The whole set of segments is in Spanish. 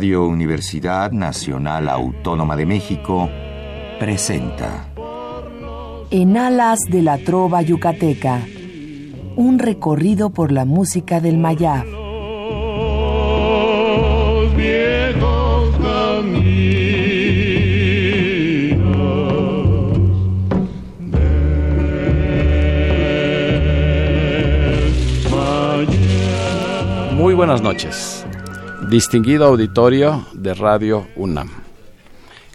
Radio Universidad Nacional Autónoma de México presenta En alas de la trova yucateca, un recorrido por la música del Mayab. Muy buenas noches distinguido auditorio de Radio UNAM.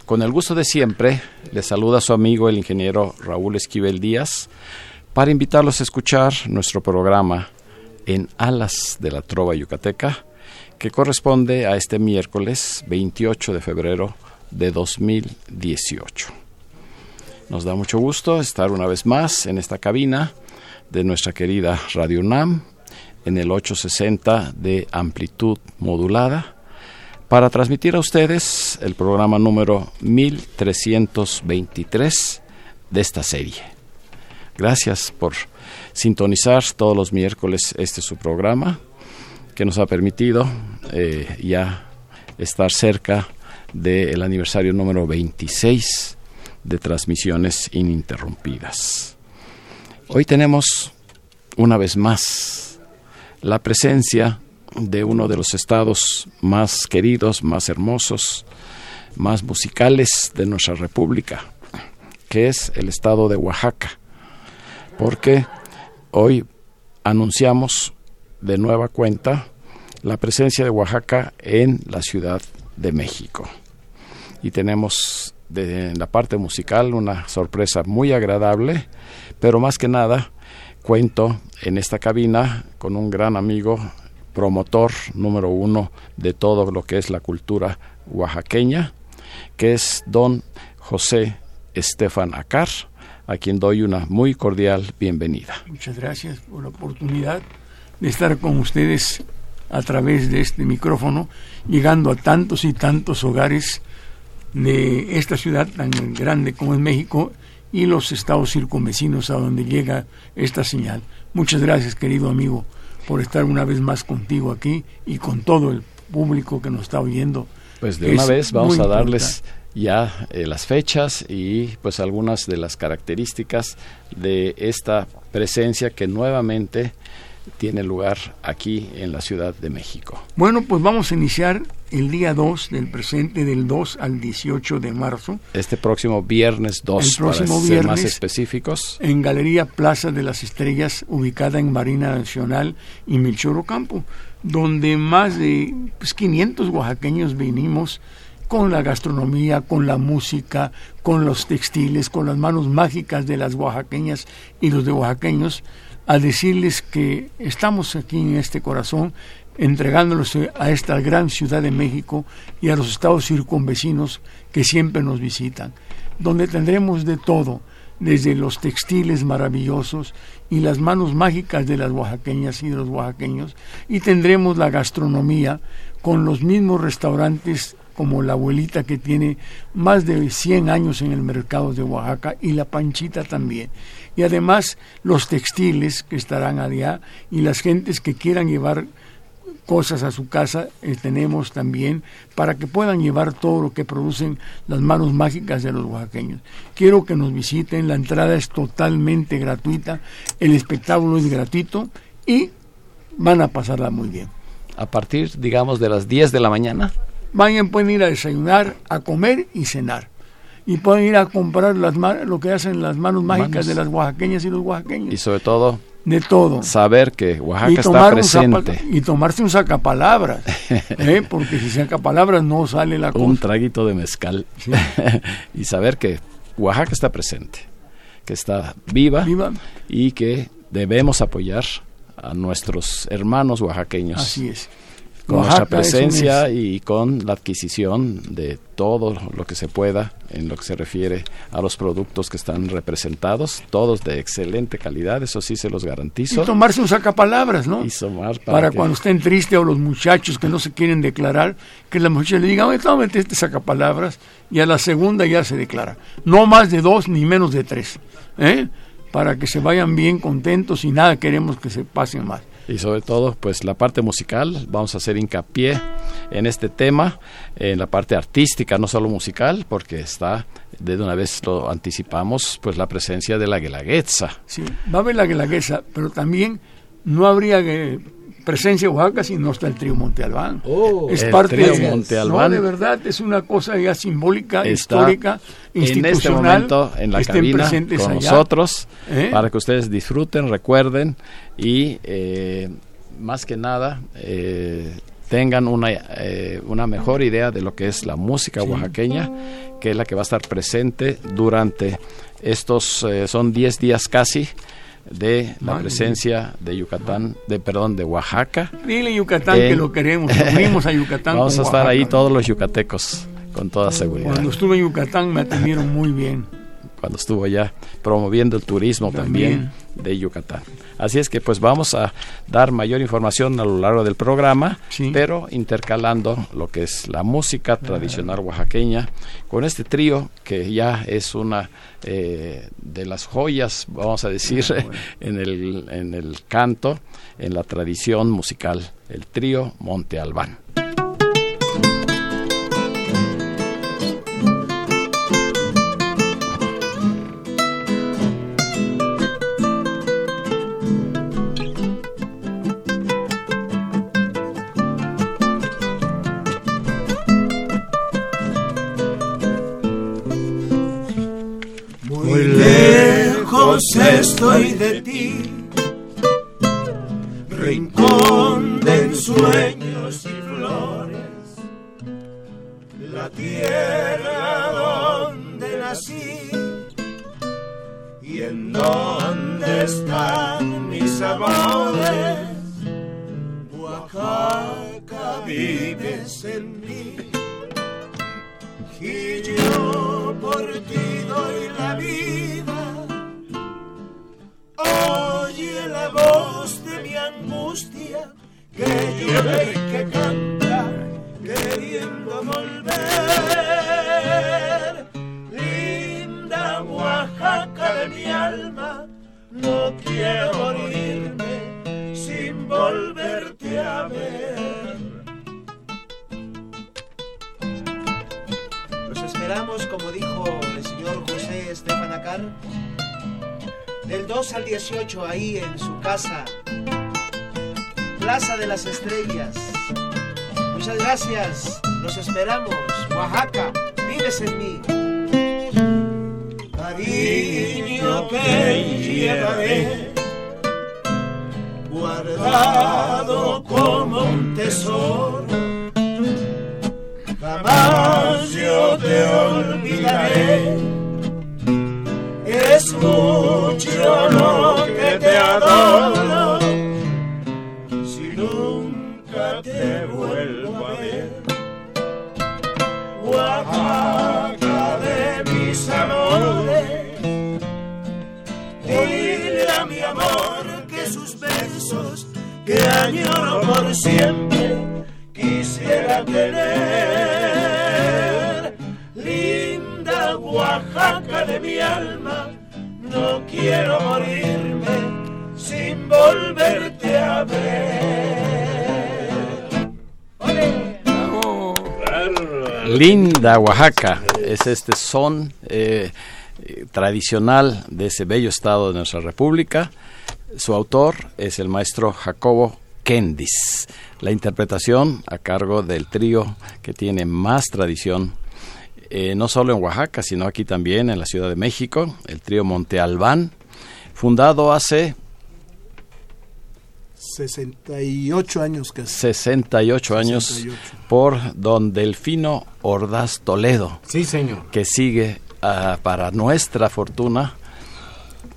Con el gusto de siempre, le saluda su amigo el ingeniero Raúl Esquivel Díaz para invitarlos a escuchar nuestro programa en Alas de la Trova Yucateca, que corresponde a este miércoles 28 de febrero de 2018. Nos da mucho gusto estar una vez más en esta cabina de nuestra querida Radio UNAM en el 860 de amplitud modulada para transmitir a ustedes el programa número 1323 de esta serie. Gracias por sintonizar todos los miércoles este su programa que nos ha permitido eh, ya estar cerca del aniversario número 26 de transmisiones ininterrumpidas. Hoy tenemos una vez más la presencia de uno de los estados más queridos, más hermosos, más musicales de nuestra república, que es el estado de Oaxaca, porque hoy anunciamos de nueva cuenta la presencia de Oaxaca en la Ciudad de México. Y tenemos de, en la parte musical una sorpresa muy agradable, pero más que nada cuento en esta cabina con un gran amigo, promotor número uno de todo lo que es la cultura oaxaqueña, que es don José Estefan Acar, a quien doy una muy cordial bienvenida. Muchas gracias por la oportunidad de estar con ustedes a través de este micrófono, llegando a tantos y tantos hogares de esta ciudad tan grande como es México y los estados circunvecinos a donde llega esta señal. Muchas gracias, querido amigo, por estar una vez más contigo aquí y con todo el público que nos está oyendo. Pues de una vez vamos a darles ya eh, las fechas y pues algunas de las características de esta presencia que nuevamente tiene lugar aquí en la Ciudad de México. Bueno, pues vamos a iniciar el día 2 del presente, del 2 al 18 de marzo. Este próximo viernes 2, el próximo para viernes, ser más específicos. En Galería Plaza de las Estrellas, ubicada en Marina Nacional y Milchoro Campo, donde más de pues, 500 oaxaqueños vinimos con la gastronomía, con la música, con los textiles, con las manos mágicas de las oaxaqueñas y los de oaxaqueños, a decirles que estamos aquí en este corazón entregándolos a esta gran ciudad de México y a los estados circunvecinos que siempre nos visitan, donde tendremos de todo, desde los textiles maravillosos y las manos mágicas de las oaxaqueñas y de los oaxaqueños, y tendremos la gastronomía con los mismos restaurantes como la abuelita que tiene más de 100 años en el mercado de Oaxaca y la panchita también. Y además los textiles que estarán allá y las gentes que quieran llevar cosas a su casa eh, tenemos también para que puedan llevar todo lo que producen las manos mágicas de los oaxaqueños. Quiero que nos visiten, la entrada es totalmente gratuita, el espectáculo es gratuito y van a pasarla muy bien. A partir, digamos, de las 10 de la mañana. Vayan, pueden ir a desayunar, a comer y cenar. Y pueden ir a comprar las, lo que hacen las manos mágicas de las oaxaqueñas y los oaxaqueños. Y sobre todo, de todo. Saber que Oaxaca está presente. y tomarse un sacapalabras, ¿eh? porque si saca palabras no sale la cosa. Un traguito de mezcal. y saber que Oaxaca está presente, que está viva, viva, y que debemos apoyar a nuestros hermanos oaxaqueños. Así es con nuestra presencia y con la adquisición de todo lo que se pueda en lo que se refiere a los productos que están representados, todos de excelente calidad, eso sí se los garantizo. Y tomarse un sacapalabras, ¿no? Y para, para cuando estén tristes o los muchachos que no se quieren declarar, que la muchacha le diga, oye, tómate este sacapalabras, y a la segunda ya se declara. No más de dos ni menos de tres, ¿eh? Para que se vayan bien contentos y nada queremos que se pasen mal y sobre todo pues la parte musical, vamos a hacer hincapié en este tema, en la parte artística, no solo musical, porque está, de una vez lo anticipamos, pues la presencia de la guelaguetza. Sí, va a haber la guelaguetza, pero también no habría que presencia Oaxaca si no está el trío Monte Albán. Oh, es parte de Monte Albán. No, de verdad, es una cosa ya simbólica, histórica, institucional. En este momento en la cabina con nosotros, ¿Eh? para que ustedes disfruten, recuerden y eh, más que nada eh, tengan una, una mejor idea de lo que es la música oaxaqueña, que es la que va a estar presente durante estos, son 10 días casi, de la presencia de Yucatán, de perdón, de Oaxaca. Dile Yucatán que lo queremos, a Yucatán. Vamos a estar ahí todos los yucatecos, con toda seguridad. Cuando estuve en Yucatán me atendieron muy bien. Cuando estuvo allá promoviendo el turismo también de Yucatán. Así es que pues vamos a dar mayor información a lo largo del programa, pero intercalando lo que es la música tradicional oaxaqueña con este trío que ya es una eh, de las joyas, vamos a decir, en, el, en el canto, en la tradición musical, el trío Monte Albán. Estoy de ti, rincón de sueños un tesoro. Jamás yo te olvidaré es mucho lo que te adoro. Si nunca te vuelvo a ver, Oaxaca de mis amores, dile a mi amor que sus besos que añoro siempre quisiera tener. Linda Oaxaca de mi alma no quiero morirme sin volverte a ver. Linda Oaxaca es este son eh, tradicional de ese bello estado de nuestra república. Su autor es el maestro Jacobo Kendis. La interpretación a cargo del trío que tiene más tradición eh, no solo en Oaxaca, sino aquí también en la Ciudad de México, el trío Monte Albán, fundado hace 68 años casi. 68 años 68. por don Delfino Ordaz Toledo. Sí, señor. Que sigue ah, para nuestra fortuna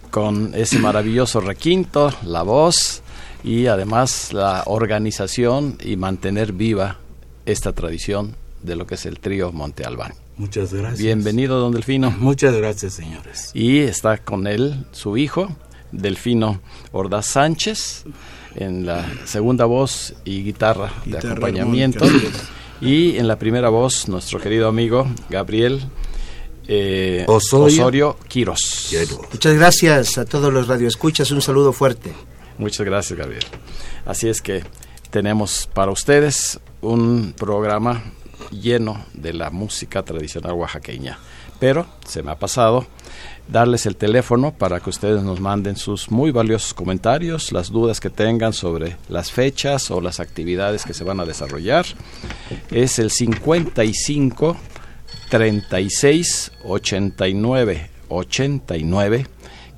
con ese maravilloso requinto, la voz y además la organización y mantener viva esta tradición de lo que es el trío Monte Albán. Muchas gracias. Bienvenido, don Delfino. Muchas gracias, señores. Y está con él su hijo, Delfino Ordaz Sánchez, en la segunda voz y guitarra, de acompañamiento. armónica. Y en la primera voz, nuestro querido amigo Gabriel eh, Osorio. Osorio Quiros. Quiero. Muchas gracias a todos los radioescuchas. Un saludo fuerte. Muchas gracias, Gabriel. Así es que tenemos para ustedes un programa lleno de la música tradicional oaxaqueña. Pero se me ha pasado darles el teléfono para que ustedes nos manden sus muy valiosos comentarios, las dudas que tengan sobre las fechas o las actividades que se van a desarrollar. Es el 55 36 89 89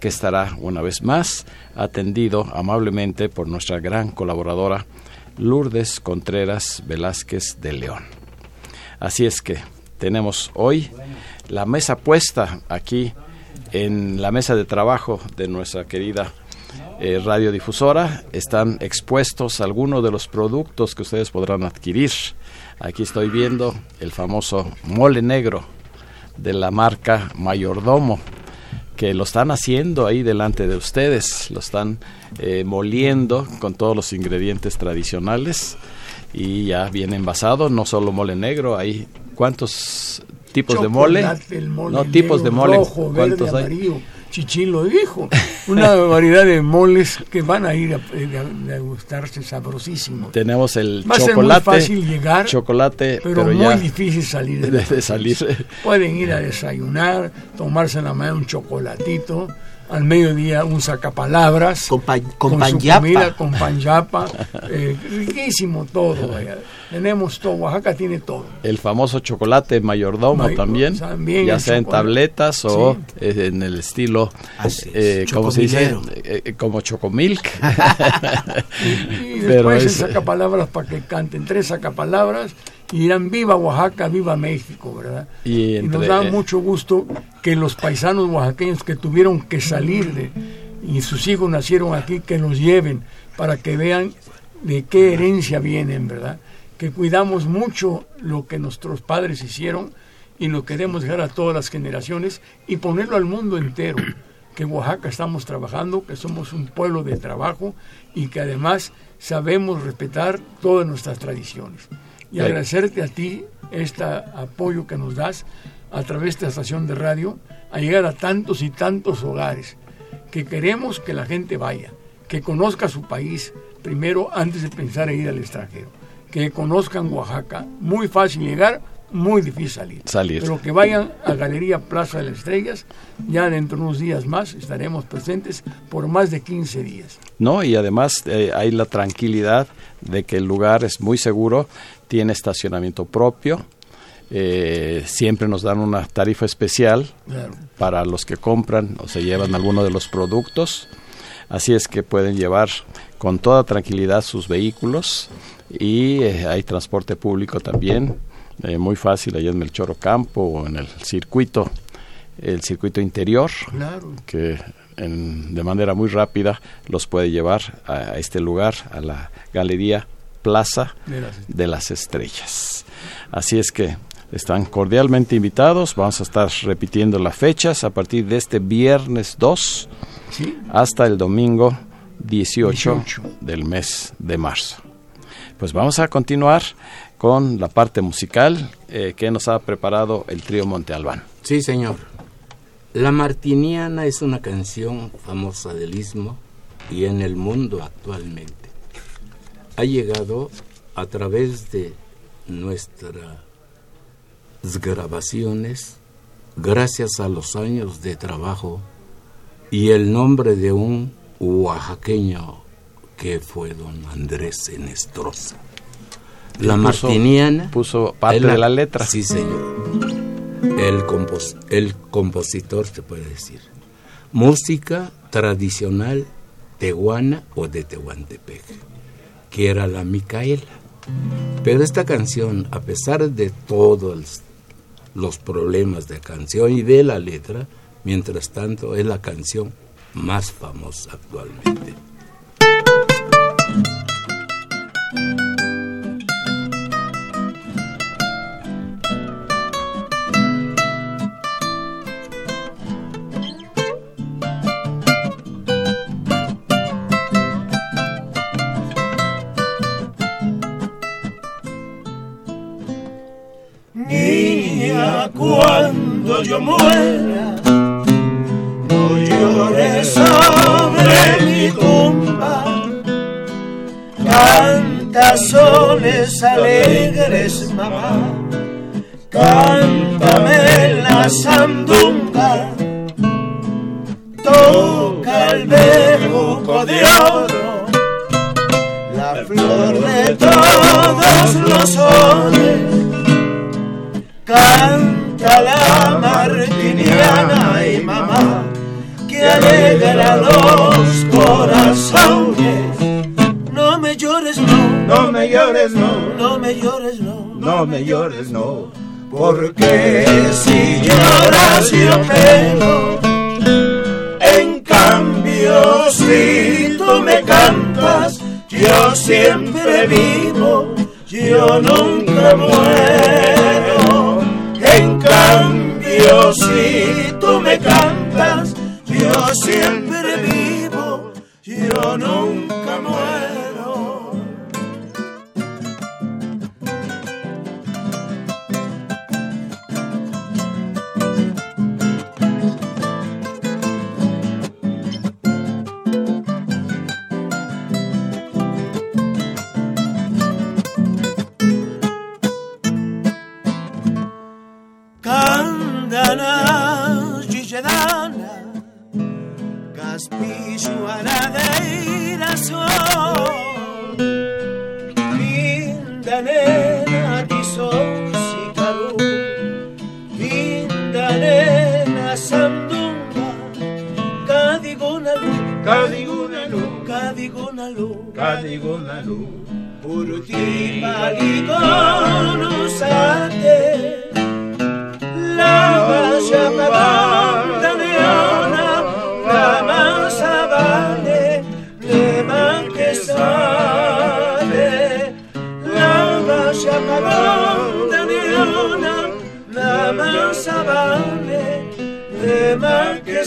que estará una vez más atendido amablemente por nuestra gran colaboradora Lourdes Contreras Velázquez de León. Así es que tenemos hoy la mesa puesta aquí en la mesa de trabajo de nuestra querida eh, radiodifusora. Están expuestos algunos de los productos que ustedes podrán adquirir. Aquí estoy viendo el famoso mole negro de la marca Mayordomo que lo están haciendo ahí delante de ustedes, lo están eh, moliendo con todos los ingredientes tradicionales y ya viene envasado, no solo mole negro, hay cuántos tipos de mole, no tipos de mole, rojo, verde, cuántos hay. amarillo, chichilo, hijo. Una variedad de moles que van a ir a, a- a gustarse sabrosísimo. Tenemos el Va a ser muy chocolate, fácil llegar, chocolate, pero, pero, muy ya difícil salir de salir. Pueden ir a desayunar, tomarse en la mañana un chocolatito, al mediodía un sacapalabras. Con, pa- con su panyapa. comida, con panyapa. eh, riquísimo todo. vaya. Tenemos todo. Oaxaca tiene todo. El famoso chocolate mayordomo May- también, también ya sea en tabletas o Sí. eh, en el estilo, eh, ¿cómo se dice? Eh, como chocomilk. Y Pero después es- el sacapalabras para que canten tres sacapalabras y dirán viva Oaxaca, viva México, ¿verdad? Y Y nos da mucho gusto que los paisanos oaxaqueños que tuvieron que salir de y sus hijos nacieron aquí, que los lleven para que vean de qué herencia vienen, ¿verdad? Que cuidamos mucho lo que nuestros padres hicieron y lo queremos dejar a todas las generaciones y ponerlo al mundo entero. Que en Oaxaca estamos trabajando, que somos un pueblo de trabajo y que además sabemos respetar todas nuestras tradiciones. Y agradecerte a ti este apoyo que nos das a través de esta estación de radio a llegar a tantos y tantos hogares que queremos que la gente vaya, que conozca su país primero antes de pensar en ir al extranjero, que conozcan Oaxaca, muy fácil llegar, muy difícil salir. Salir. Pero que vayan a Galería Plaza de las Estrellas, ya dentro de unos días más estaremos presentes por más de 15 días. ¿no? Y además eh, hay la tranquilidad de que el lugar es muy seguro, tiene estacionamiento propio, eh, siempre nos dan una tarifa especial Claro. para los que compran o se llevan alguno de los productos, así es que pueden llevar con toda tranquilidad sus vehículos y eh, hay transporte público también, eh, muy fácil allá en Melchor Ocampo o en el circuito, el circuito interior Claro. que en- de manera muy rápida los puede llevar a, este lugar, a la Galería Plaza De las- de las Estrellas. Así es que están cordialmente invitados, vamos a estar repitiendo las fechas a partir de este viernes 2 Sí, hasta el domingo 18, 18. del mes de marzo. Pues vamos a continuar con la parte musical eh, que nos ha preparado el trío Monte Albán. Sí, señor. La Martiniana es una canción famosa del istmo y en el mundo actualmente. Ha llegado a través de nuestras grabaciones gracias a los años de trabajo y el nombre de un oaxaqueño que fue don Andrés Enestrosa. La puso- Martiniana puso parte de la letra. Sí, señor. El, compos- el compositor, se puede decir. Música tradicional Tehuana o de Tehuantepec, que era la Micaela. Pero esta canción, a pesar de todos los problemas de canción y de la letra, mientras tanto es la canción más famosa actualmente. Cuando yo muera, no llores sobre mi tumba. Canta soles alegres, mamá. Cántame la sandunga. Toca el bejuco de oro. La flor de todos los soles Canta la martiniana y mamá que alegra los corazones. No me llores, no, No me llores, no, no me llores, no. no me llores, no, porque Que si lloras yo pego, en cambio si tú me cantas, yo siempre vivo, yo nunca muero. Si tú me cantas, yo siempre vivo, yo nunca muero. Cadigonalu, Puruti Paligonusate. La valla banda leona, la masa vale, le man que sale. La valla banda leona, la masa vale, le man que.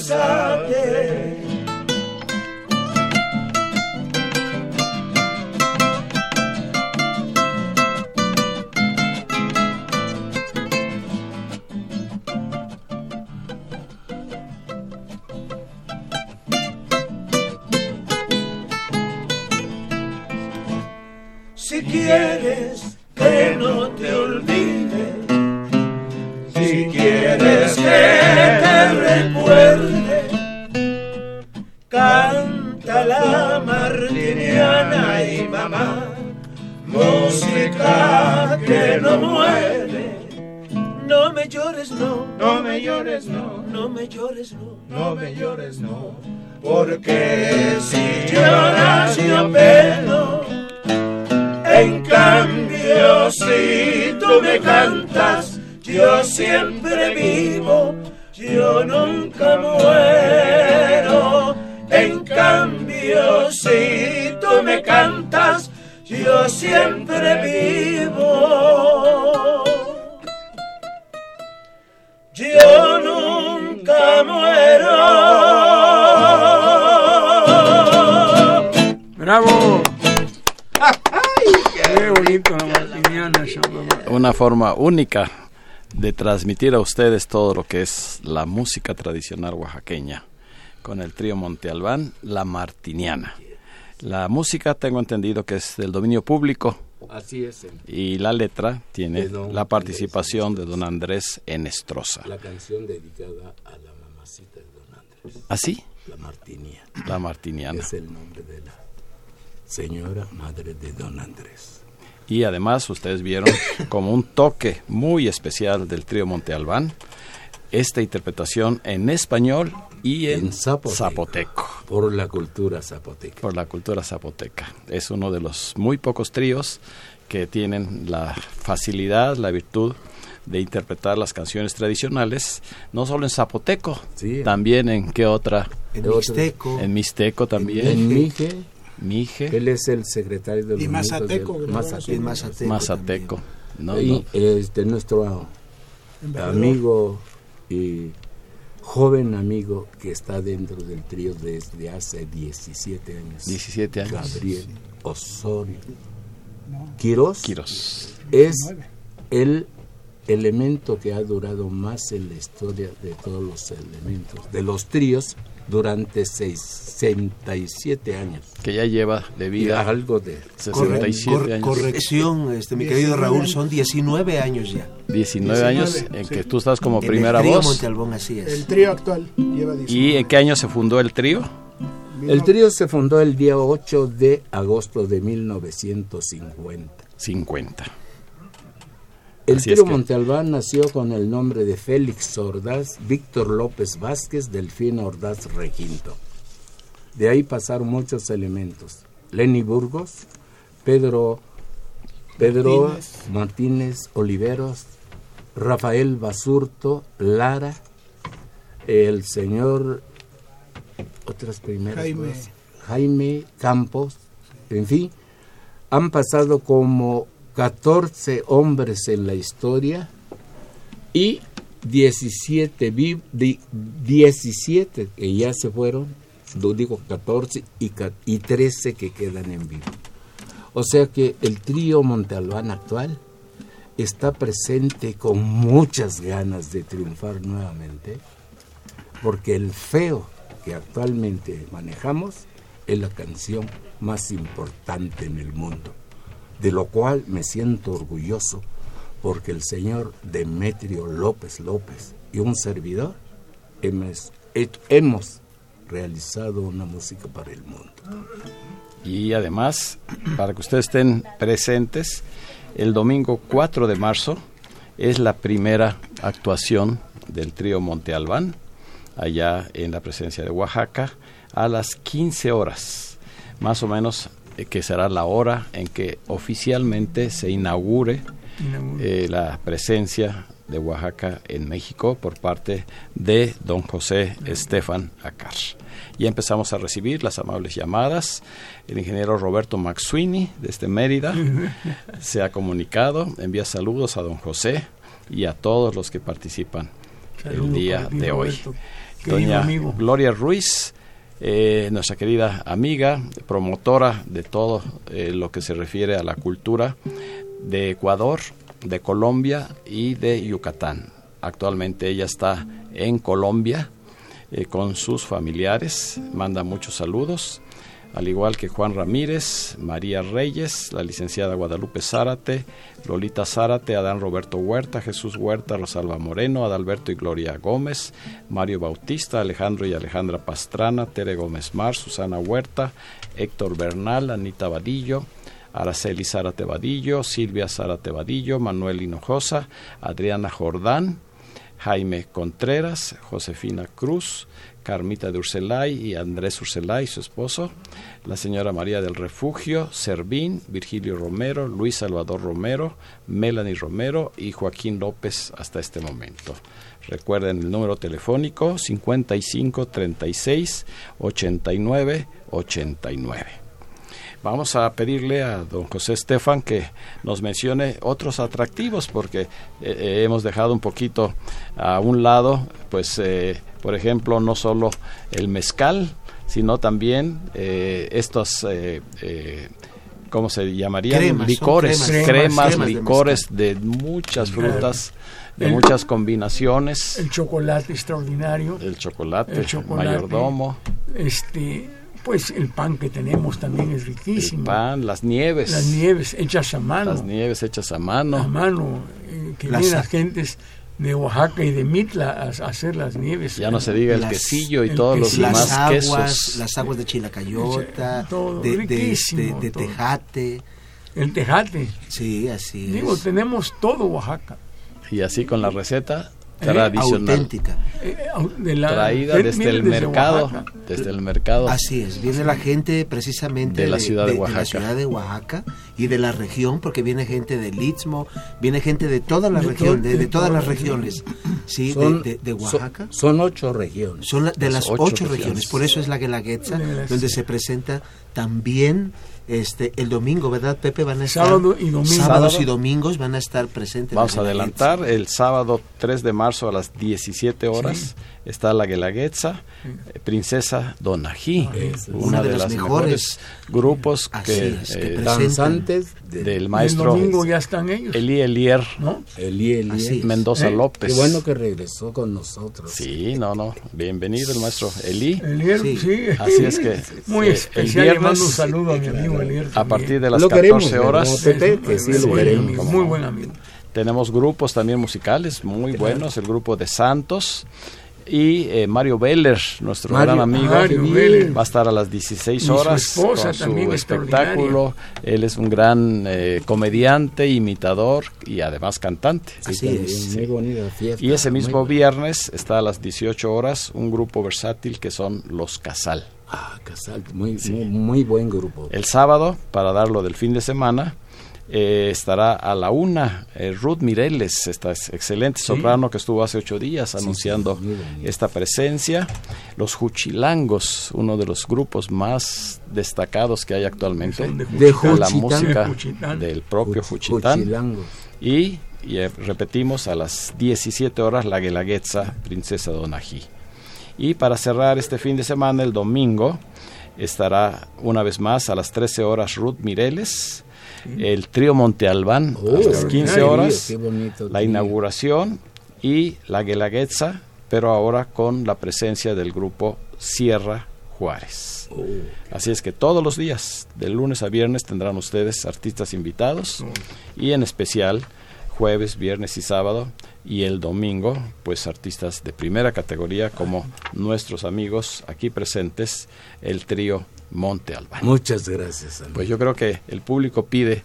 Una forma única de transmitir a ustedes todo lo que es la música tradicional oaxaqueña con el trío Monte Albán, la martiniana. La música tengo entendido que es del dominio público Así es, y la letra tiene la participación Andrés de don Andrés Enestrosa. la canción dedicada a la mamacita de Don Andrés, ¿Así? la Martinia. La martiniana. Es el nombre de la señora madre de Don Andrés. Y además ustedes vieron como un toque muy especial del trío Monte Albán esta interpretación en español y en, En zapoteco. zapoteco. Por la cultura zapoteca. Por la cultura zapoteca. Es uno de los muy pocos tríos que tienen la facilidad, la virtud de interpretar las canciones tradicionales, no solo en zapoteco, Sí. también en qué otra, En Mixteco. en mixteco también, En Mije, mije, él es el secretario de los Y Mazateco. Mazateco. Mazateco. mazateco. No, y no. este nuestro amigo y joven amigo que está dentro del trío desde hace 17 años. 17 años. Gabriel Osorio. Quirós Quirós. es el elemento que ha durado más en la historia de todos los elementos, de los tríos, durante 67 años. que ya lleva de Y vida algo de... Corre- 67 cor- años. corrección, este, mi querido 19 Raúl, son 19 años ya. 19 años en sí. que tú estás como En primera el trío voz. Monte Albón, así es. El trío actual lleva 19. ¿Y en qué año se fundó el trío? El trío se fundó el día 8 de agosto de 1950. 50. El Así que- Montalbán nació con el nombre de Félix Ordaz, Víctor López Vázquez, Delfina Ordaz Requinto. De ahí pasaron muchos elementos. Lenny Burgos, Pedro, Pedro Martínez. Martínez. Oliveros, Rafael Basurto, Lara, el señor, otras primeras Jaime. cosas, Jaime Campos, en fin, han pasado como 14 hombres en la historia y 17, vi- di- 17 que ya se fueron, lo digo 14 y, y 13 que quedan en vivo. O sea que el trío Montalbán actual está presente con muchas ganas de triunfar nuevamente, porque el feo que actualmente manejamos es la canción más importante en el mundo, de lo cual me siento orgulloso, porque el señor Demetrio López López y un servidor hemos, he- hemos realizado una música para el mundo. Y además, para que ustedes estén presentes, el domingo 4 de marzo es la primera actuación del trío Monte Albán, allá en la presencia de Oaxaca, a las 15 horas, más o menos, que será la hora en que oficialmente se inaugure eh, la presencia de Oaxaca en México por parte de don José Estefan Acar. Ya empezamos a recibir las amables llamadas. El ingeniero Roberto Maxuini, desde Mérida, se ha comunicado, envía saludos a don José y a todos los que participan Saludo el día ti, de hoy. Doña. Gloria Ruiz, eh, nuestra querida amiga, promotora de todo eh, lo que se refiere a la cultura de Ecuador, de Colombia y de Yucatán. Actualmente ella está en Colombia eh, con sus familiares, manda muchos saludos, al igual que Juan Ramírez, María Reyes, la licenciada Guadalupe Zárate, Lolita Zárate, Adán Roberto Huerta, Jesús Huerta, Rosalba Moreno, Adalberto y Gloria Gómez, Mario Bautista, Alejandro y Alejandra Pastrana, Tere Gómez Mar, Susana Huerta, Héctor Bernal, Anita Vadillo, Araceli Zárate Vadillo, Silvia Zárate Vadillo, Manuel Hinojosa, Adriana Jordán, Jaime Contreras, Josefina Cruz, Carmita de Urselay y Andrés Urselay, su esposo, la señora María del Refugio, Servín, Virgilio Romero, Luis Salvador Romero, Melanie Romero y Joaquín López hasta este momento. Recuerden el número telefónico 55 36 89 89. Vamos a pedirle a don José Estefan que nos mencione otros atractivos porque eh, eh, hemos dejado un poquito a un lado, pues, eh, por ejemplo, no solo el mezcal, sino también eh, estos, ¿cómo se llamarían? Cremas, licores, cremas, cremas, cremas, cremas de licores de, muchas frutas, de El- muchas combinaciones, El chocolate extraordinario. el chocolate, el chocolate. mayordomo, Este, pues el pan que tenemos también es el riquísimo. pan, las nieves, Las nieves hechas a mano. las nieves hechas a a mano. mano. eh, que Las vienen las gentes de Oaxaca y de Mitla a, a hacer las nieves. Ya no se diga el Las- quesillo y el todos los quesillo. las demás aguas, quesos. las aguas de chilacayota, Todo, de, de, riquísimo, de- de todo. tejate. El tejate. Sí, así Digo, es. tenemos todo Oaxaca. Y así con la receta tradicional. auténtica. Eh, au- de la- traída de- desde el desde mercado, Oaxaca. desde el mercado. Así es, viene la gente precisamente De la ciudad de la Oaxaca. ciudad de Oaxaca y de la región, porque viene gente del Istmo, viene gente de toda la De región, todo- de, de de todas toda las la regiones, sí, de- Son- de, son- Oaxaca. Son, ocho regiones. Son la- de Las las ocho ocho, regiones. regiones. por eso es La Guelaguetza. donde se presenta también este el domingo, ¿verdad, Pepe? Van a estar Sábado y domingo. sábados Sábado. y domingos van a estar presentes. Vamos a adelantar, el sábado 3 de marzo a las 17 horas está la Guelaguetza, eh, Princesa Donají, una, de, las mejores, grupos Así que, es, que eh. Danzantes de del El maestro domingo ya están ellos. Eli Elier ¿no? Eli Eli. Así es. Mendoza ¿Eh? López. Qué bueno que regresó con nosotros. Sí, no, no, bienvenido el maestro Eli. Elier, Sí. sí. Así es que, Muy eh, el especial. Mando un saludo a mi amigo A partir de las Lo 14 queremos, ¿verdad, horas Pepe? que sí lo Buen queremos. amigo, Muy buen amigo. tenemos grupos también musicales muy buenos, el grupo de Santos y eh, Mario Beller, nuestro Mario- gran amigo, Mario va a estar a las 16 Y su horas esposa con su también espectáculo. Él es un gran eh, comediante, imitador y además cantante. Así es. Muy bonita fiesta. Y ese mismo viernes está a las 18 horas un grupo versátil que son Los Casal. Ah, Casal, muy, muy, muy buen grupo. El sábado, para darlo del fin de semana, eh, estará a la una eh, Ruth Mireles, esta es excelente soprano que estuvo hace ocho días anunciando esta presencia. Los Juchilangos, uno de los grupos más destacados que hay actualmente. De la música De del propio Juch- Juchitán. Juchilangos. Y, y, eh, repetimos, a las 17 horas la Guelaguetza, Princesa Donají. Y para cerrar este fin de semana, el domingo, estará una vez más a las 13 horas Ruth Mireles, el trío Monte Albán Oh, a las 15 horas, bonito la inauguración y la Guelaguetza, pero ahora con la presencia del grupo Sierra Juárez. Oh. Así es que todos los días, de lunes a viernes, tendrán ustedes artistas invitados y en especial jueves, viernes y sábado y el domingo, pues artistas de primera categoría como nuestros amigos aquí presentes, el trío Monte Albán. Muchas gracias. amigo. Pues yo creo que el público pide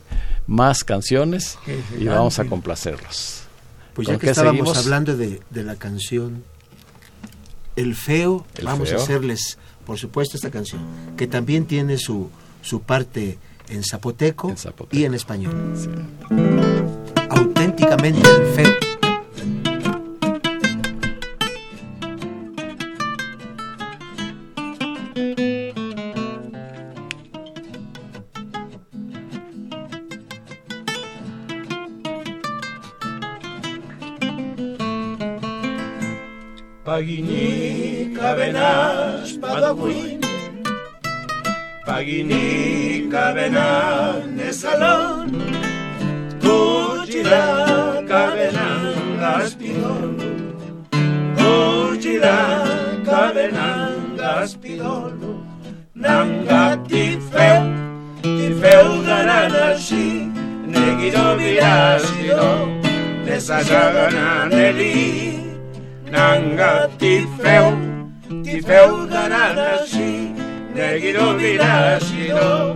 más canciones y vamos a complacerlos. Pues ¿Con ya que estábamos seguimos? hablando de, de la canción El Feo, El vamos Feo. a hacerles, por supuesto, esta canción, que también tiene su, su parte en zapoteco, En zapoteco. y en español. Auténticamente El Feo. Paginica venas padaguin Paginica venan de salón Cuchila cabenan gaspidón Cuchila cabenan gaspidón Nanga tifeu Tifeu garanashi Negiro virasido Desayaganan eli Nanga tifeu, tifeu garanashi, negiro virasido,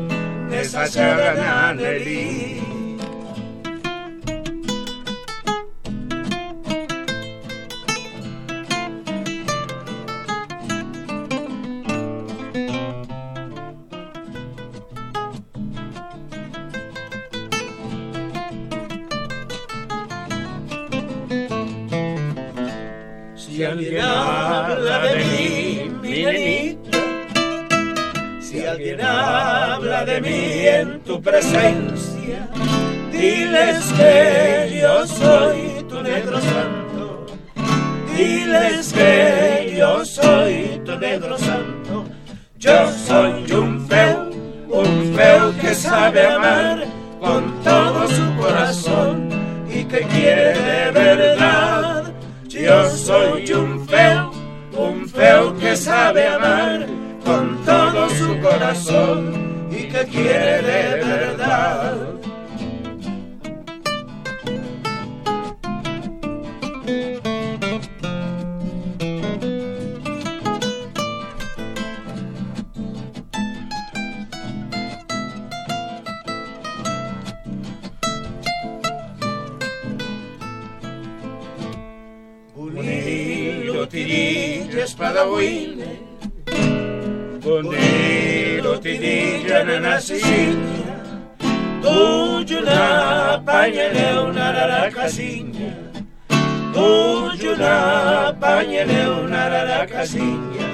desachagananeli. Habla de mí en tu presencia, diles que yo soy tu negro santo, diles que yo soy tu negro santo, yo soy un feo, un feo que sabe amar con todo su corazón y que quiere verdad. Yo soy un feo, un feo que sabe amar corazón y que quiere de verdad. Unir, espada huile, con él. Tuyuna pañele una raracasiña Tuyuna pañele una raracasiña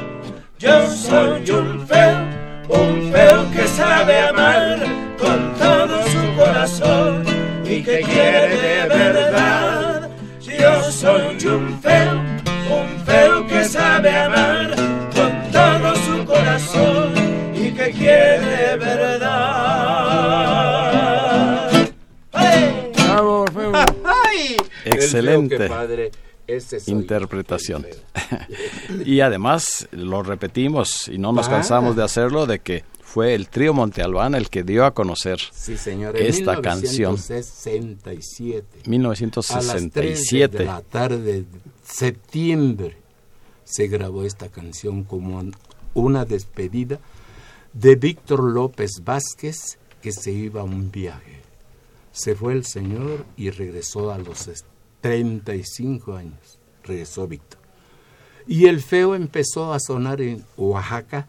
Yo soy un feo, un feo que sabe amar con todo su corazón y que quiere de verdad. Yo soy un feo, Excelente. Padre. Soy interpretación. y además lo repetimos y no nos Ah. cansamos de hacerlo de que fue el trío Monte Albán el que dio a conocer Sí, señor. Esta canción 1967. A las 3 de 1967 la tarde de septiembre se grabó esta canción como una despedida de Víctor López Vázquez que se iba a un viaje. Se fue el señor y regresó a los es- 35 años. Regresó Víctor. Y el feo empezó a sonar en Oaxaca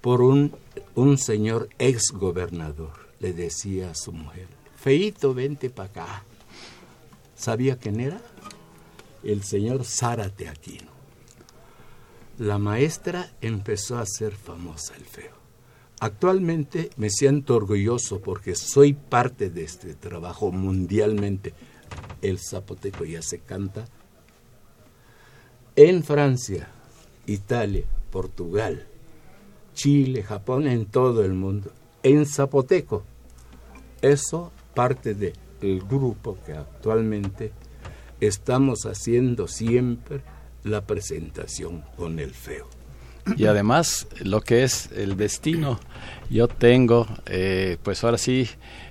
por un, un señor ex gobernador. Le decía a su mujer, Feito, vente para acá. ¿Sabía quién era? El señor Zárate Aquino. La maestra empezó a ser famosa el feo. Actualmente me siento orgulloso porque soy parte de este trabajo mundialmente. El zapoteco ya se canta en Francia, Italia, Portugal, Chile, Japón, en todo el mundo, en zapoteco. Eso parte del grupo que actualmente estamos haciendo siempre la presentación con el feo. y además lo que es el destino yo tengo eh, pues ahora sí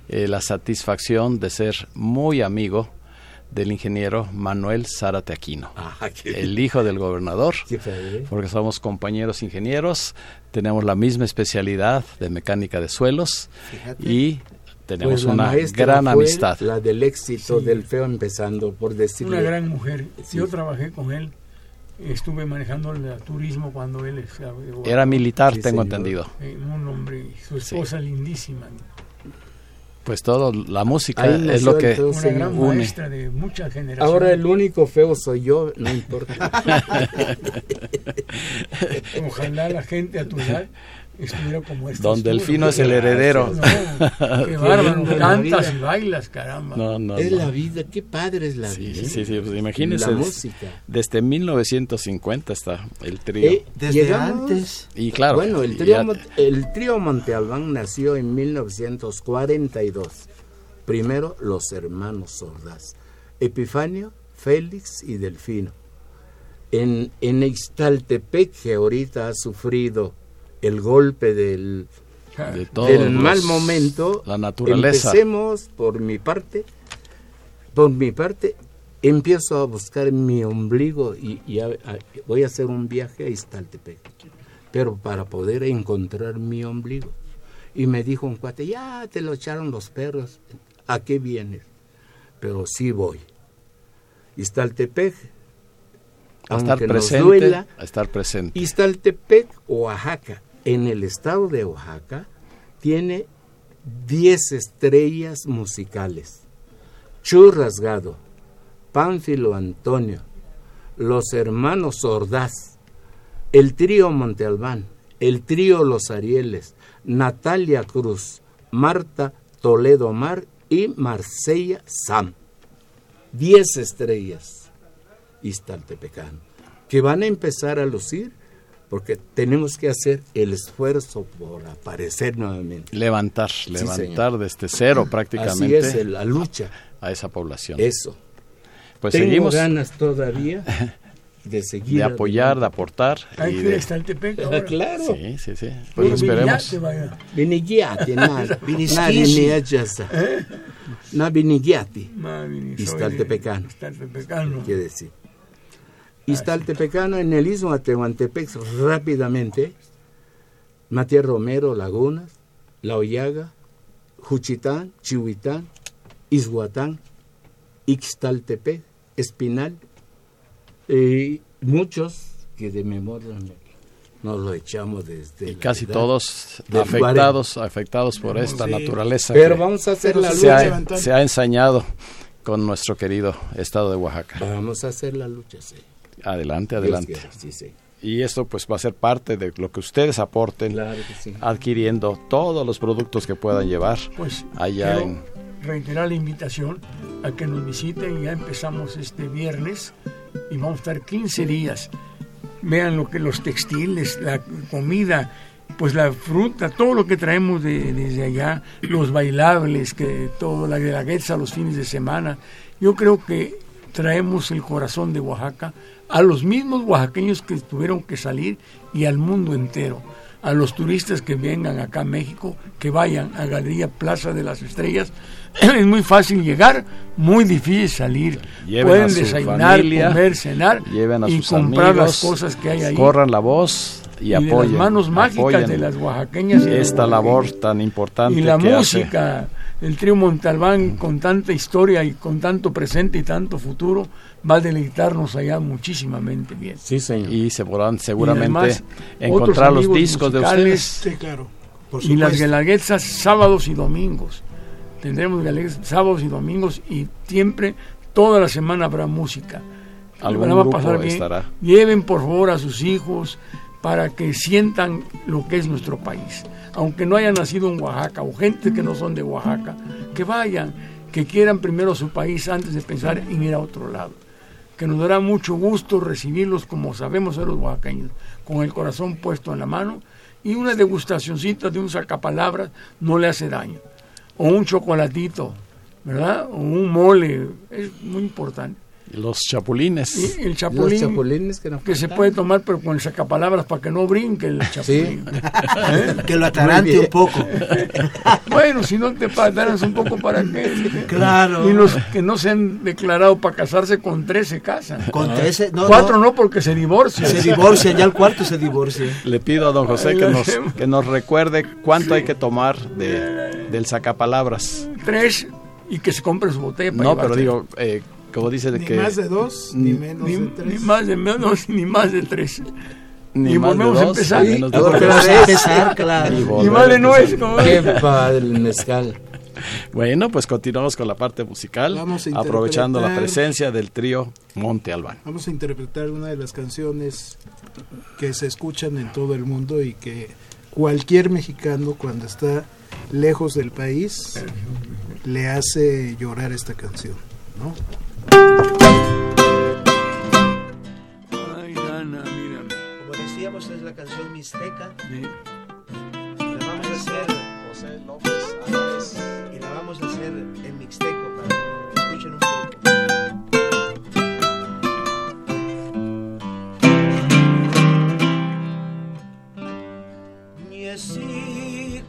eh, la satisfacción de ser muy amigo del ingeniero Manuel Zárate Aquino Ah, qué el hijo del gobernador porque somos compañeros ingenieros tenemos la misma especialidad de mecánica de suelos Fíjate. y tenemos Pues una gran fue amistad La del éxito Sí. del feo empezando por decirle. Una gran mujer. Sí. Yo trabajé con él. Estuve manejando el turismo cuando él estaba era militar Sí, tengo señor. entendido Eh, un hombre y su esposa lindísima. Pues todo la música Ahí es lo que Una gran une. maestra de muchas generaciones. Ahora el único feo soy yo, no importa. Ojalá la gente a tu edad estuviera como este. Don Delfino es el heredero. qué bárbaro. Cantas y bailas, caramba. no no es no. la vida, qué padre es la Sí, vida. sí, sí, pues imagínense. La des- música. Desde 1950 está el trío. Eh, Desde llegamos- antes. y claro. Bueno, el trío, ya- el trío Monte Albán nació en 1942. Primero los hermanos Sordas, Epifanio, Félix y Delfino. En, en Ixtaltepec, que ahorita ha sufrido el golpe del, de del mal momento, La naturaleza. empecemos por mi parte, por mi parte, empiezo a buscar mi ombligo y, y a- a- voy a hacer un viaje a Ixtaltepec, pero para poder encontrar mi ombligo. Y me dijo un cuate, ya te lo echaron los perros, ¿a qué vienes? Pero sí voy. Iztaltepec, a estar presente, duela, a estar presente. Iztaltepec, Oaxaca, en el estado de Oaxaca, tiene 10 estrellas musicales. Churrasgado, Pánfilo Antonio, los hermanos Ordaz, el trío Monte Albán, el trío Los Arieles, Natalia Cruz, Marta Toledo Mar y Marsella Sam. 10 estrellas Iztaltepecano, que van a empezar a lucir porque tenemos que hacer el esfuerzo por aparecer nuevamente. Levantar, señor. levantar desde cero prácticamente Así es la lucha, a esa población. eso. pues Tengo seguimos ganas todavía de seguir de apoyar, de aportar. Hay y que de- ahora. Claro. Sí, sí, sí. Pues esperemos. Vinigiati, me echas. Na vinigiati, de Iztaltepecano. quiere decir. Iztaltepecano en el istmo de Tehuantepec rápidamente. Matías Romero, Lagunas, La Hoyaga, Juchitán, Chihuitán, Izhuatán, Ixtaltepec, Espinal, y muchos que de memoria nos lo echamos desde... Y casi todos afectados, afectados por esta naturaleza. Pero vamos a hacer la lucha. Se ha, ensañado con nuestro querido estado de Oaxaca. Vamos a hacer la lucha, sí. Adelante, adelante. Sí, sí. Y esto pues va a ser parte de lo que ustedes aporten, adquiriendo todos los productos que puedan llevar pues, allá en... Reiterar la invitación a que nos visiten, ya empezamos este viernes y vamos a estar 15 días vean lo que los textiles, la comida, pues la fruta, todo lo que traemos de, desde allá, los bailables, que todo la guelaguetza los fines de semana. Yo creo que traemos el corazón de Oaxaca a los mismos oaxaqueños que tuvieron que salir y al mundo entero. A los turistas que vengan acá a México, que vayan a Galería Plaza de las Estrellas. es muy fácil llegar, muy difícil salir. Pueden desayunar, comer, cenar y comprar las cosas que hay ahí. Corran la voz y, apoyen. las manos mágicas de las oaxaqueñas. Esta labor tan importante. Y la música, el trío Montalbán con tanta historia y con tanto presente y tanto futuro va a deleitarnos allá muchísimamente bien. Sí, señor. Y se podrán seguramente encontrar los discos de ustedes. Sí, claro. y las guelaguetzas sábados y domingos. Tendremos guelaguetzas sábados y domingos y siempre, toda la semana habrá música. Algún va a pasar bien. Estará. Lleven por favor a sus hijos para que sientan lo que es nuestro país. Aunque no hayan nacido en Oaxaca o gente que no son de Oaxaca, que vayan, que quieran primero su país antes de pensar en ir a otro lado que nos dará mucho gusto recibirlos como sabemos ser los oaxaqueños, con el corazón puesto en la mano y una degustacioncita de un sacapalabras no le hace daño. O un chocolatito, ¿verdad? O un mole, es muy importante. Los chapulines. el chapulín. que, se puede tomar, pero con el sacapalabras para que no brinque el chapulín. ¿Eh? Que lo atarante un poco. bueno, si no te pataras un poco, ¿para qué? Claro. Y los que no se han declarado para casarse con tres se casan. Con tres, no, Cuatro no, porque se divorcian. Se divorcian, ya el cuarto se divorcia. Le pido a don José que nos, que nos recuerde cuánto hay que tomar de, del sacapalabras. Tres y que se compre su botella. Para no, pero digo, eh, como dice de ni que... más de dos, ni, menos de tres. Ni más de menos, ni más de tres. Ni y volvemos a empezar. Ni más de empezar, claro. Y, más de nuez. Qué padre el mezcal. Bueno, pues continuamos con la parte musical, aprovechando la presencia del trío Monte Albán. Vamos a interpretar una de las canciones que se escuchan en todo el mundo y que cualquier mexicano cuando está lejos del país le hace llorar esta canción, ¿no? Ay, Ana, mira. Como decíamos, es la canción Mixteca. Sí. La vamos a hacer. José López Álvarez. Y la vamos a hacer en Mixteco para que escuchen un poco.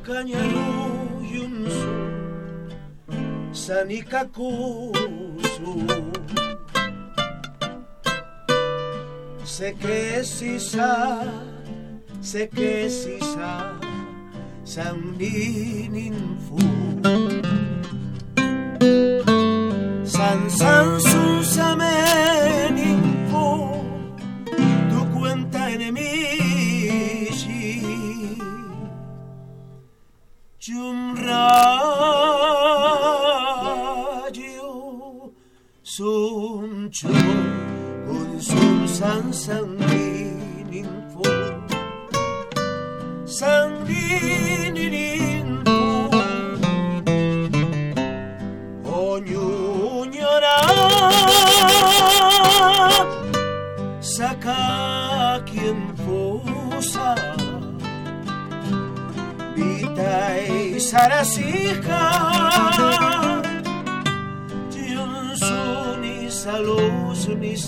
Cañaru Yunsu Sanikakusu Sé que si sa, sé que si sa, san fu.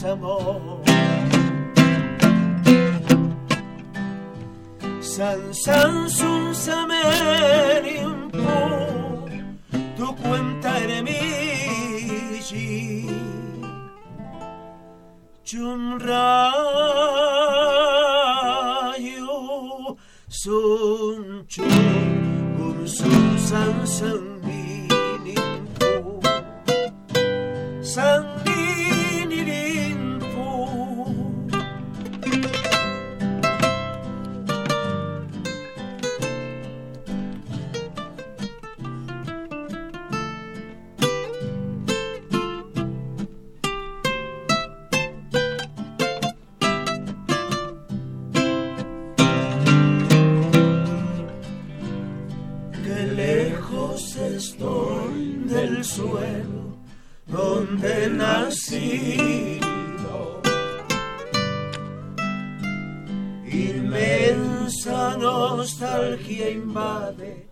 Amor san san sun samerim tu cuenta eremici chumrayo lejos estoy del suelo donde he nacido. Inmensa nostalgia invade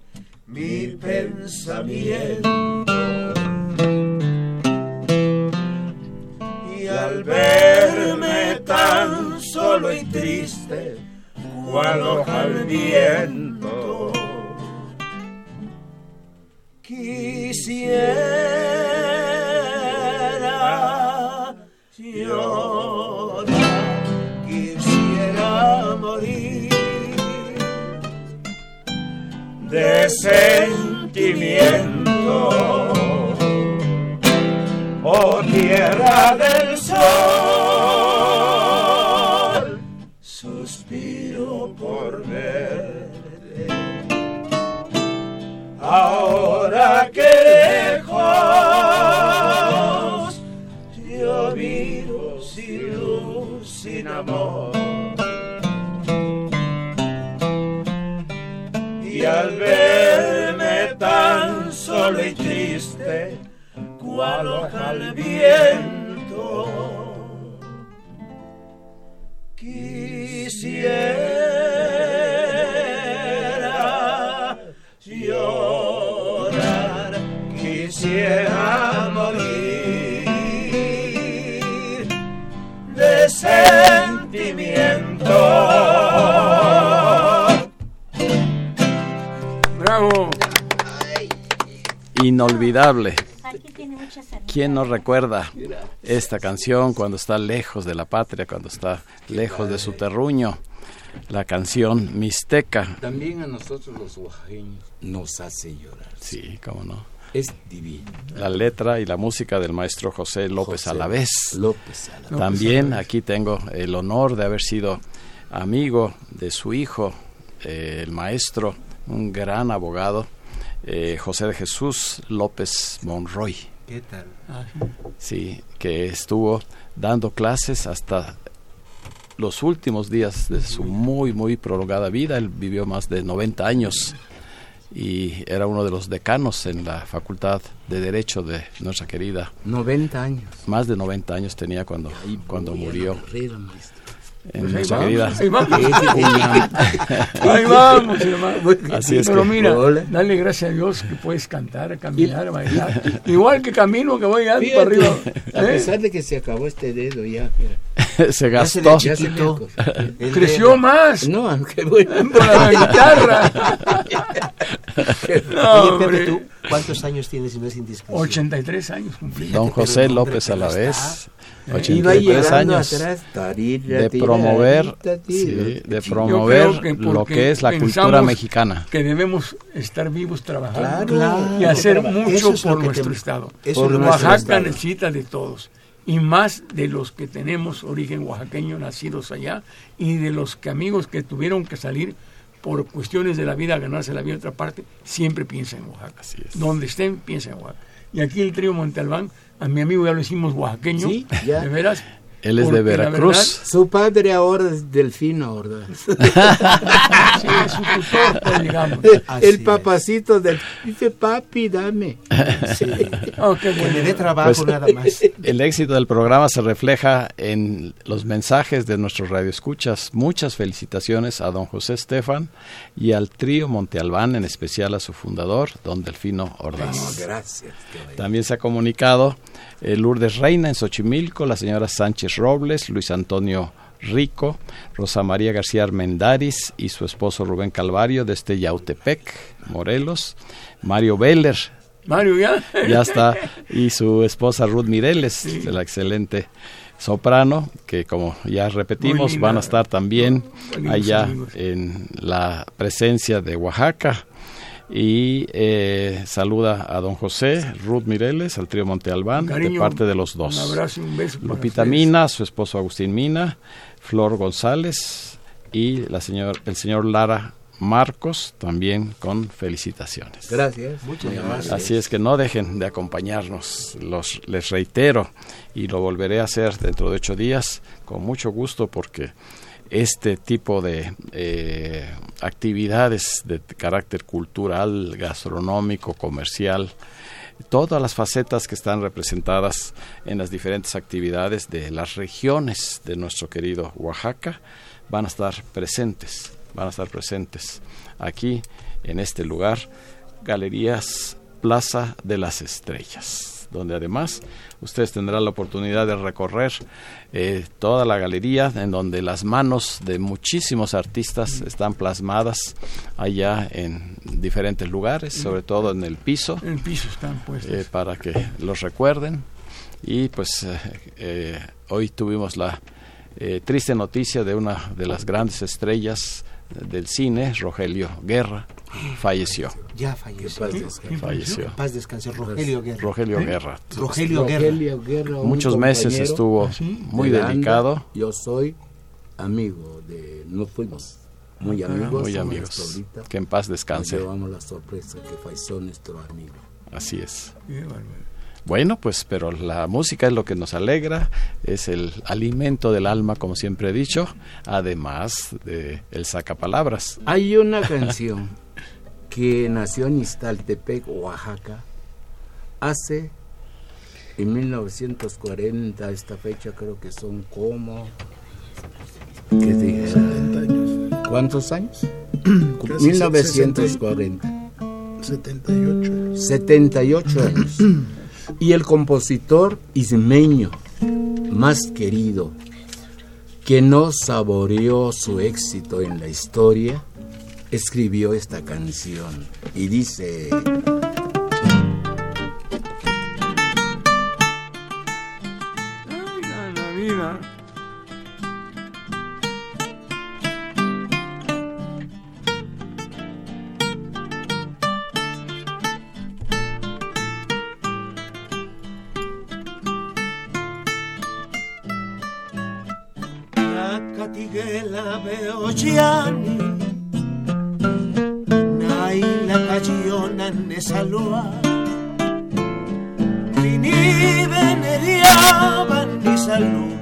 mi pensamiento. Y al verme tan solo y triste, cual hoja al quisiera llorar, quisiera morir de sentimiento, oh tierra del sol, suspiro por verte. Ahora amor. Y al verme tan solo y triste, cual hoja al viento, quisiera sentimiento. Bravo. Inolvidable. ¿Quién no recuerda esta canción cuando está lejos de la patria, cuando está lejos de su terruño? La canción Mixteca. También a nosotros los oaxaqueños nos hace llorar. Sí, cómo no. Es divino. La letra y la música del maestro José López José Alavés. López Alavés. También aquí tengo el honor de haber sido amigo de su hijo, eh, el maestro, un gran abogado, eh, José de Jesús López Monroy. ¿Qué tal? Sí, que estuvo dando clases hasta los últimos días de su muy, muy prolongada vida. Él vivió más de 90 años y era uno de los decanos en la Facultad de Derecho de nuestra querida. 90 años. Más de 90 años tenía cuando, cuando murió. carrera. En Pues ahí nuestra vamos, ahí vamos. Ahí Ahí vamos, hermano. Así es Pero que- mira, Hola. dale gracias a Dios que puedes cantar, caminar, bailar. Igual que camino que voy alto para arriba. a ¿eh? pesar de que se acabó este dedo ya, mira. se Ya se le gastó. chiquito. El Creció dedo. más No, aunque bueno. por la guitarra. No, Oye, Pepe, hombre. ¿tú cuántos años tienes si no es indiscreción? 83 años cumplí. Don José López que no Alavés, Iba 83 llegando años. atrás. tarira, de promover, sí, de promover que lo que es la cultura mexicana. Que debemos estar vivos trabajando Claro. y hacer mucho es por que nuestro te- estado. eso que Oaxaca estado. necesita de todos y más de los que tenemos origen oaxaqueño nacidos allá y de los que amigos que tuvieron que salir por cuestiones de la vida a ganarse la vida en otra parte, siempre piensa en Oaxaca. Así es. Donde estén, piensa en Oaxaca. Y aquí el trío Monte Albán, a mi amigo ya lo hicimos oaxaqueño, Sí, ya. de veras. Él es porque de la Veracruz. Su padre ahora es delfino, ¿verdad? verdad, sí, es su tutor, pues, digamos. Así el es. papacito del... Dice, papi, dame. Oh, qué Que le dé trabajo Pues- nada más. El éxito del programa se refleja en los mensajes de nuestros radioescuchas. Muchas felicitaciones a don José Estefan y al trío Monte Albán, en especial a su fundador, don Delfino Ordaz. Gracias. qué bueno. También se ha comunicado eh, Lourdes Reina en Xochimilco, la señora Sánchez Robles, Luis Antonio Rico, Rosa María García Armendaris y su esposo Rubén Calvario desde Yautepec, Morelos, Mario Beller, Mario, ya. ya está, y su esposa Ruth Mireles, de la excelente soprano, que como ya repetimos, van a estar también allá en la presencia de Oaxaca. Y eh, saluda a don José, Ruth Mireles, al trío Monte Albán, de parte de los dos. Un abrazo y un beso. para Lupita ustedes. Mina, su esposo Agustín Mina, Flor González y la señor, el señor Lara Marcos, también con felicitaciones. Gracias. Muchas gracias. Así es que no dejen de acompañarnos, los, les reitero, y lo volveré a hacer dentro de ocho días con mucho gusto porque este tipo de eh, actividades de carácter cultural, gastronómico, comercial, todas las facetas que están representadas en las diferentes actividades de las regiones de nuestro querido Oaxaca van a estar presentes, van a estar presentes aquí en este lugar, Galerías Plaza de las Estrellas donde además ustedes tendrán la oportunidad de recorrer eh, toda la galería en donde las manos de muchísimos artistas están plasmadas allá en diferentes lugares, sobre todo en el piso. En el piso están puestos. Eh, para que los recuerden. Y pues eh, hoy tuvimos la triste noticia de una de las grandes estrellas del cine, Rogelio Guerra, falleció. Ya falleció. falleció. Paz descanse. Rogelio Guerra. Rogelio Guerra. Rogelio Guerra. Muchos meses estuvo muy delicado. Yo soy amigo de... No fuimos muy amigos. Muy amigos. Que en paz descanse. Llevamos la sorpresa que falleció nuestro amigo. Así es. Bueno, pues pero la música es lo que nos alegra, es el alimento del alma, como siempre he dicho, además de el sacapalabras. Hay una canción que nació en Iztaltepec, Oaxaca, hace en 1940, esta fecha creo que son como ¿qué dije? 70 años. ¿Cuántos años? 1940. 78. 78 años. y el compositor ismeño más querido, que no saboreó su éxito en la historia, escribió esta canción y dice... Que la veo ya ni ahí la Tigela beogiani Naila cagiona nesaloa Trini veneriaban nisalua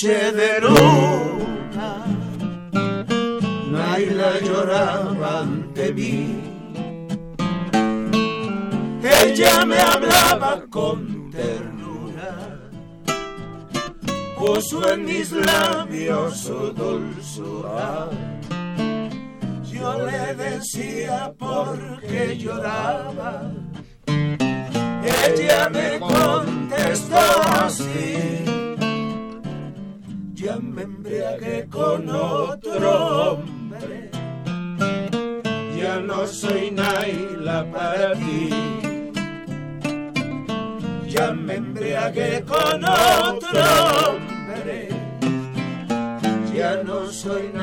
Che Verona, Naila lloraba ante mí. Ella me hablaba con ternura, puso en mis labios su dulzura. Yo le decía por qué lloraba. Ella me contestó así día me embriague con otro hombre. Ya no soy Naila para ti. Ya me embriague con otro hombre. Ya no soy Naila.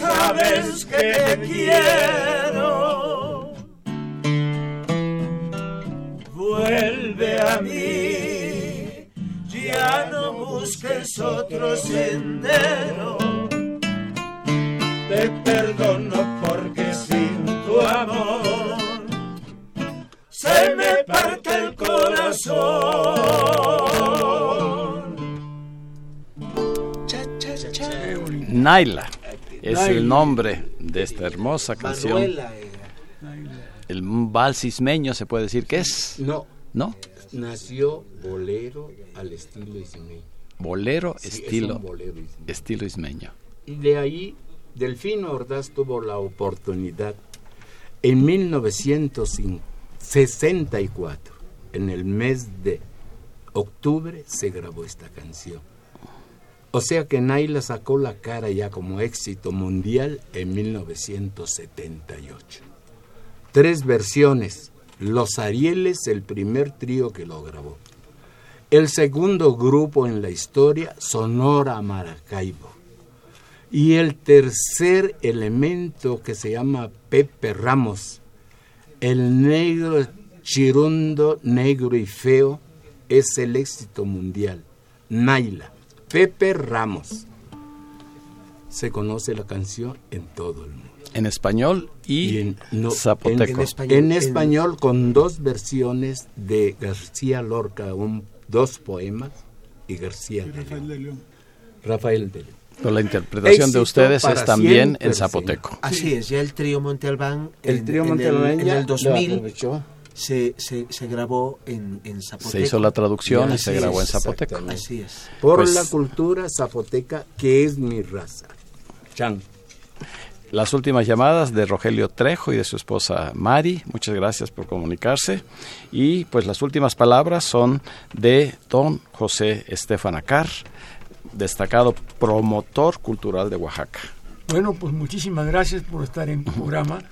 Que te quiero. Vuelve a mí, ya no busques otro sendero. Te perdono porque sin tu amor se me parte el corazón. Naila es el nombre de esta hermosa canción. El vals ismeño se puede decir que es. No. ¿No? Nació bolero al estilo ismeño. Bolero estilo estilo ismeño. Y de ahí Delfino Ordaz tuvo la oportunidad en 1964, en el mes de octubre, se grabó esta canción. O sea que Naila sacó la cara ya como éxito mundial en 1978. Tres versiones. Los Arieles, el primer trío que lo grabó. El segundo grupo en la historia, Sonora Maracaibo. Y el tercer elemento que se llama Pepe Ramos, el negro chirundo, negro y feo, es el éxito mundial. Naila. Pepe Ramos. Se conoce la canción en todo el mundo. En español y, en zapoteco. En, español, con dos versiones de García Lorca, un, dos poemas, y García de Rafael de León. Rafael de León. Pero la interpretación de ustedes es también en zapoteco. Así es, ya el trío Monte Albán el trío en el 2000 se, se, se, grabó en, en, zapoteco. Se hizo la traducción y se grabó en zapoteco. Así es. Por pues la cultura zapoteca, que es mi raza. Chan. Las últimas llamadas de Rogelio Trejo y de su esposa Mari, muchas gracias por comunicarse. Y pues las últimas palabras son de don José Estefan Acar, destacado promotor cultural de Oaxaca. Bueno, pues muchísimas gracias por estar en tu programa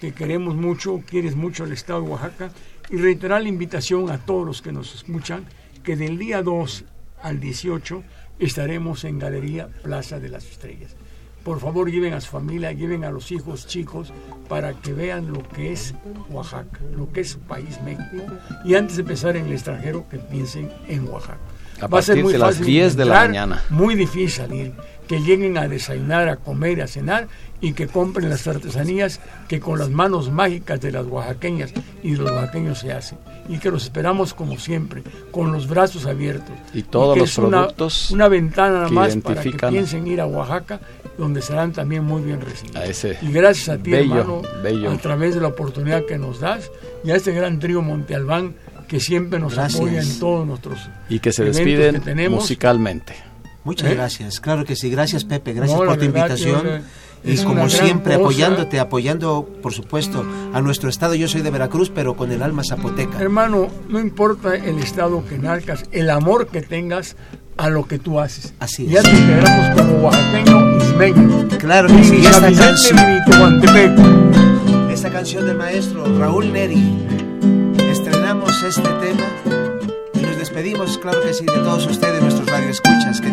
te queremos mucho, quieres mucho al Estado de Oaxaca y reiterar la invitación a todos los que nos escuchan que del día 2 al 18 estaremos en Galería Plaza de las Estrellas. Por favor, lleven a su familia, lleven a los hijos chicos para que vean lo que es Oaxaca, lo que es su país México y antes de empezar en el extranjero que piensen en Oaxaca. A Va a ser muy de las 10 de la mañana. Muy difícil salir, que lleguen a desayunar, a comer, a cenar y que compren las artesanías que con las manos mágicas de las oaxaqueñas y de los oaxaqueños se hacen. Y que los esperamos como siempre, con los brazos abiertos. Y todos los productos. Una, ventana nada más para que piensen ir a Oaxaca, donde serán también muy bien recibidos. y gracias a ti, hermano, a través de la oportunidad que nos das, y a este gran trío Monte Albán que siempre nos apoya en todos nuestros y que se despiden musicalmente. Muchas ¿Eh? gracias, claro que sí, gracias Pepe, gracias por tu invitación y como siempre apoyándote, apoyando por supuesto a nuestro estado. Yo soy de Veracruz, pero con el alma zapoteca. Hermano, no importa el estado que narcas, el amor que tengas a lo que tú haces. Así es. Ya te quedamos como oaxaqueño ismeño. Claro que sí, esta canción, esta canción del maestro Raúl Neri. Estrenamos este tema y nos despedimos, claro que sí, de todos ustedes, nuestros radioescuchas. Que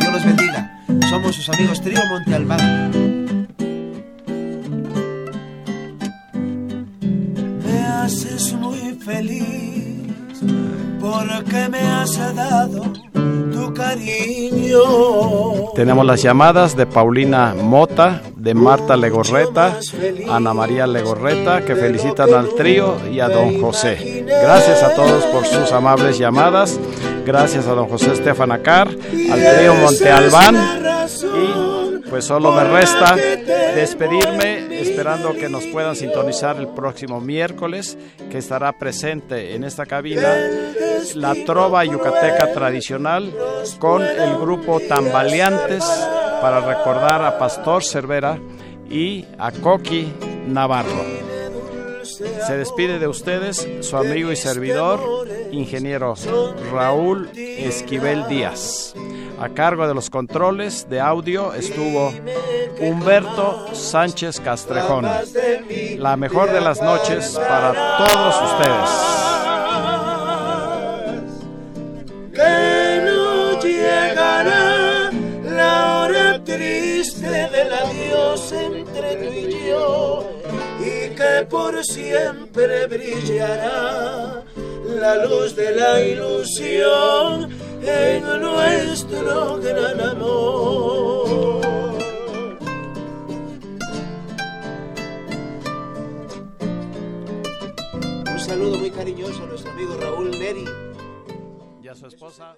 sus amigos Trío Monte Albán. haces muy feliz porque me has dado tu cariño. Tenemos las llamadas de Paulina Mota, de Marta Legorreta, Ana María Legorreta, que felicitan al trío y a don José. Gracias a todos por sus amables llamadas. Gracias a don José Estefan Acar, al trío Monte Albán. y pues solo me resta despedirme esperando que nos puedan sintonizar el próximo miércoles, que estará presente en esta cabina la trova yucateca tradicional con el grupo Tambaleantes para recordar a Pastor Cervera y a Coqui Navarro. Se despide de ustedes su amigo y servidor, ingeniero Raúl Esquivel Díaz. A cargo de los controles de audio estuvo Humberto Sánchez Castrejón. La mejor de las noches para todos ustedes. Que no llegará la hora triste del adiós entre tú y yo que por siempre brillará la luz de la ilusión en nuestro gran amor. Un saludo muy cariñoso a nuestro amigo Raúl Neri. Y a su esposa.